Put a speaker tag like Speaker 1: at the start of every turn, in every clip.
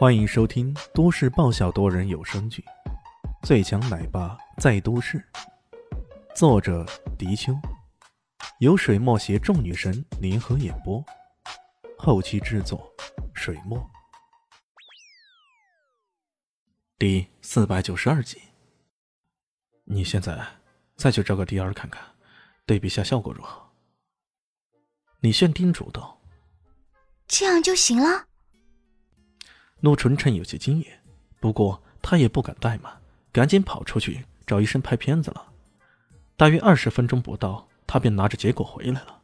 Speaker 1: 欢迎收听都市爆笑多人有声剧《最强奶爸在都市》，作者：迪秋，由水墨携众女神联合演播，后期制作：水墨。第四百九十二集，你现在再去找个 DR 看看，对比下效果如何？李炫叮嘱道：“
Speaker 2: 这样就行了。”
Speaker 1: 陆纯纯有些惊讶，不过他也不敢怠慢，赶紧跑出去找医生拍片子了。大约二十分钟不到，他便拿着结果回来了。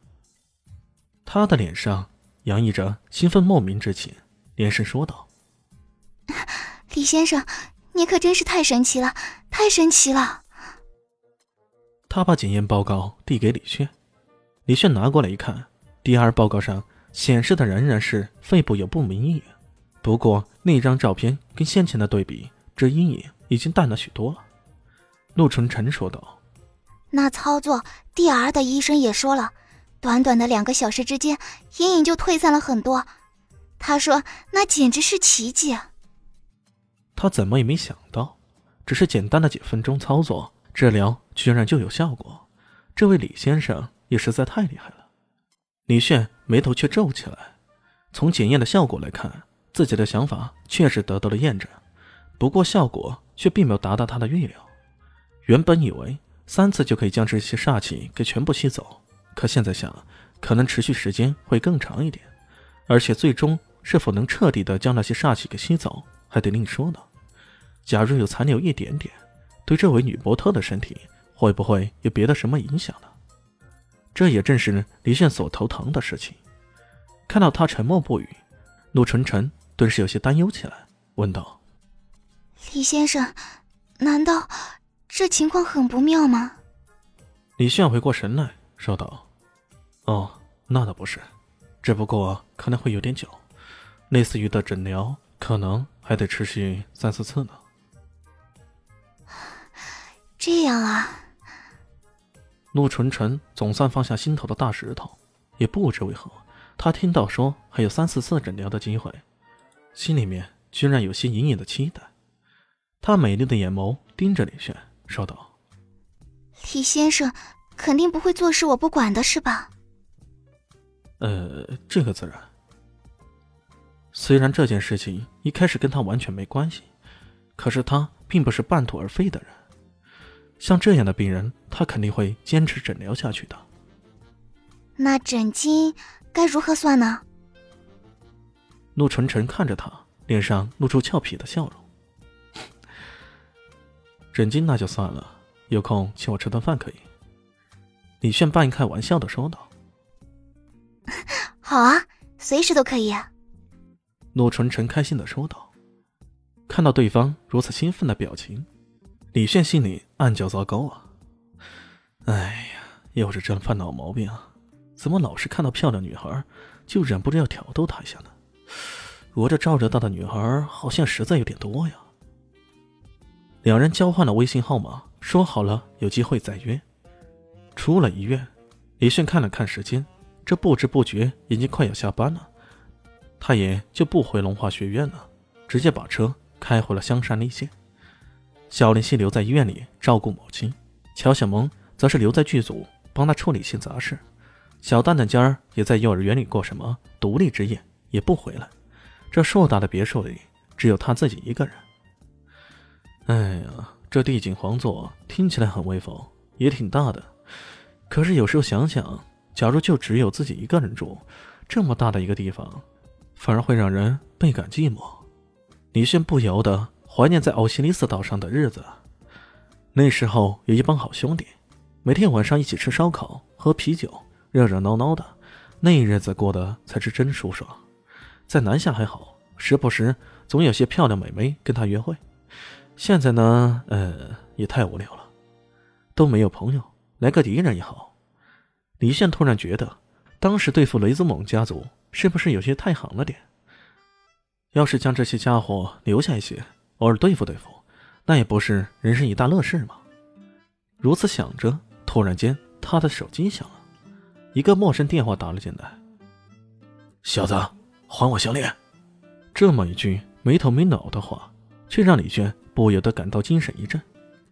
Speaker 1: 他的脸上洋溢着兴奋莫名之情，连声说道：“
Speaker 2: 李先生，你可真是太神奇了，太神奇了！”
Speaker 1: 他把检验报告递给李炫，李炫拿过来一看第二报告上显示的仍然是肺部有不明异样。不过那张照片跟先前的对比，这阴影已经淡了许多了。陆纯纯说道：“
Speaker 2: 那操作 DR 的医生也说了，短短的两个小时之间，阴影就退散了很多。他说那简直是奇迹。”
Speaker 1: 他怎么也没想到，只是简单的几分钟操作，治疗居然就有效果。这位李先生也实在太厉害了。李炫眉头却皱起来，从检验的效果来看。自己的想法确实得到了验证，不过效果却并没有达到他的预料。原本以为三次就可以将这些煞气给全部吸走，可现在想，可能持续时间会更长一点，而且最终是否能彻底的将那些煞气给吸走，还得另说呢。假如有残留一点点，对这位女模特的身体会不会有别的什么影响呢？这也正是李现所头疼的事情。看到他沉默不语，陆晨晨。顿时有些担忧起来，问道：“
Speaker 2: 李先生，难道这情况很不妙吗？”
Speaker 1: 李炫回过神来说道：“哦，那倒不是，只不过可能会有点久，类似于的诊疗可能还得持续三四次呢。”
Speaker 2: 这样啊。
Speaker 1: 陆纯纯总算放下心头的大石头，也不知为何，他听到说还有三四次诊疗的机会。心里面居然有些隐隐的期待，他美丽的眼眸盯着李轩，说道：“
Speaker 2: 李先生肯定不会坐视我不管的是吧？”“
Speaker 1: 呃，这个自然。虽然这件事情一开始跟他完全没关系，可是他并不是半途而废的人。像这样的病人，他肯定会坚持诊疗下去的。”“
Speaker 2: 那诊金该如何算呢？”
Speaker 1: 陆纯纯看着他，脸上露出俏皮的笑容。诊金那就算了，有空请我吃顿饭可以。李炫半开玩笑的说道：“
Speaker 2: 好啊，随时都可以。”
Speaker 1: 陆纯纯开心的说道。看到对方如此兴奋的表情，李炫心里暗叫糟糕啊！哎呀，又是这犯老毛病啊！怎么老是看到漂亮女孩就忍不住要挑逗她一下呢？我这照着大的女孩好像实在有点多呀。两人交换了微信号码，说好了有机会再约。出了医院，李迅看了看时间，这不知不觉已经快要下班了，他也就不回龙华学院了，直接把车开回了香山丽县。小林夕留在医院里照顾母亲，乔小萌则是留在剧组帮他处理一些杂事。小蛋蛋尖儿也在幼儿园里过什么独立之夜。也不回来，这硕大的别墅里只有他自己一个人。哎呀，这帝景皇座听起来很威风，也挺大的。可是有时候想想，假如就只有自己一个人住，这么大的一个地方，反而会让人倍感寂寞。李炫不由得怀念在奥西里斯岛上的日子。那时候有一帮好兄弟，每天晚上一起吃烧烤、喝啤酒，热热闹闹的，那日子过得才是真舒爽。在南下还好，时不时总有些漂亮美眉跟他约会。现在呢，呃，也太无聊了，都没有朋友，来个敌人也好。李现突然觉得，当时对付雷子猛家族是不是有些太狠了点？要是将这些家伙留下一些，偶尔对付对付，那也不是人生一大乐事吗？如此想着，突然间他的手机响了，一个陌生电话打了进来，
Speaker 3: 小子。还我项链！
Speaker 1: 这么一句没头没脑的话，却让李娟不由得感到精神一振。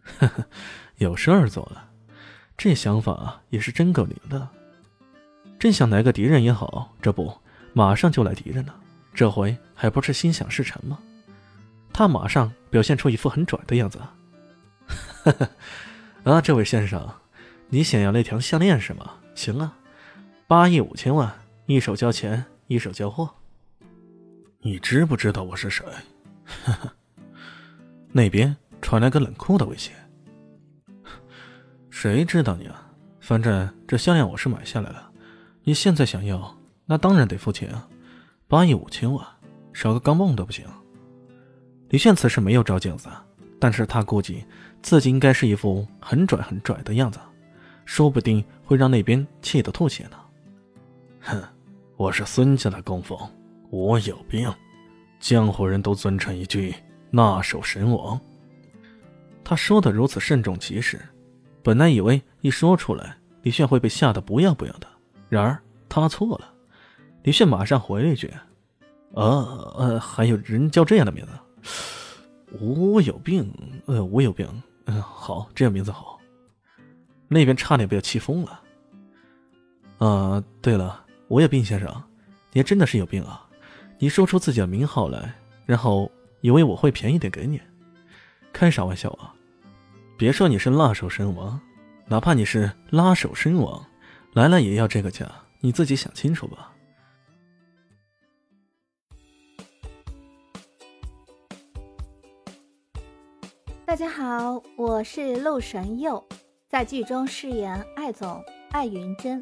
Speaker 1: 呵呵，有事儿做了，这想法也是真够灵的。真想来个敌人也好，这不，马上就来敌人了。这回还不是心想事成吗？他马上表现出一副很拽的样子。呵呵，啊，这位先生，你想要那条项链是吗？行啊，八亿五千万，一手交钱，一手交货。你知不知道我是谁？呵呵，那边传来个冷酷的威胁。谁知道你啊？反正这项链我是买下来了，你现在想要，那当然得付钱啊！八亿五千万，少个钢镚都不行。李炫此时没有照镜子，但是他估计自己应该是一副很拽很拽的样子，说不定会让那边气得吐血呢。哼，我是孙家的供奉。我有病，江湖人都尊称一句“那手神王”。他说的如此慎重其事，本来以为一说出来，李炫会被吓得不要不要的。然而他错了，李炫马上回了一句：“呃呃，还有人叫这样的名字？我有病，呃，我有病。嗯，好，这样名字好。”那边差点被气疯了。啊，对了，我有病，先生，你还真的是有病啊！你说出自己的名号来，然后以为我会便宜点给你？开啥玩笑啊！别说你是辣手身王，哪怕你是拉手身王，来了也要这个价，你自己想清楚吧。
Speaker 3: 大家好，我是陆神佑，在剧中饰演艾总艾云珍。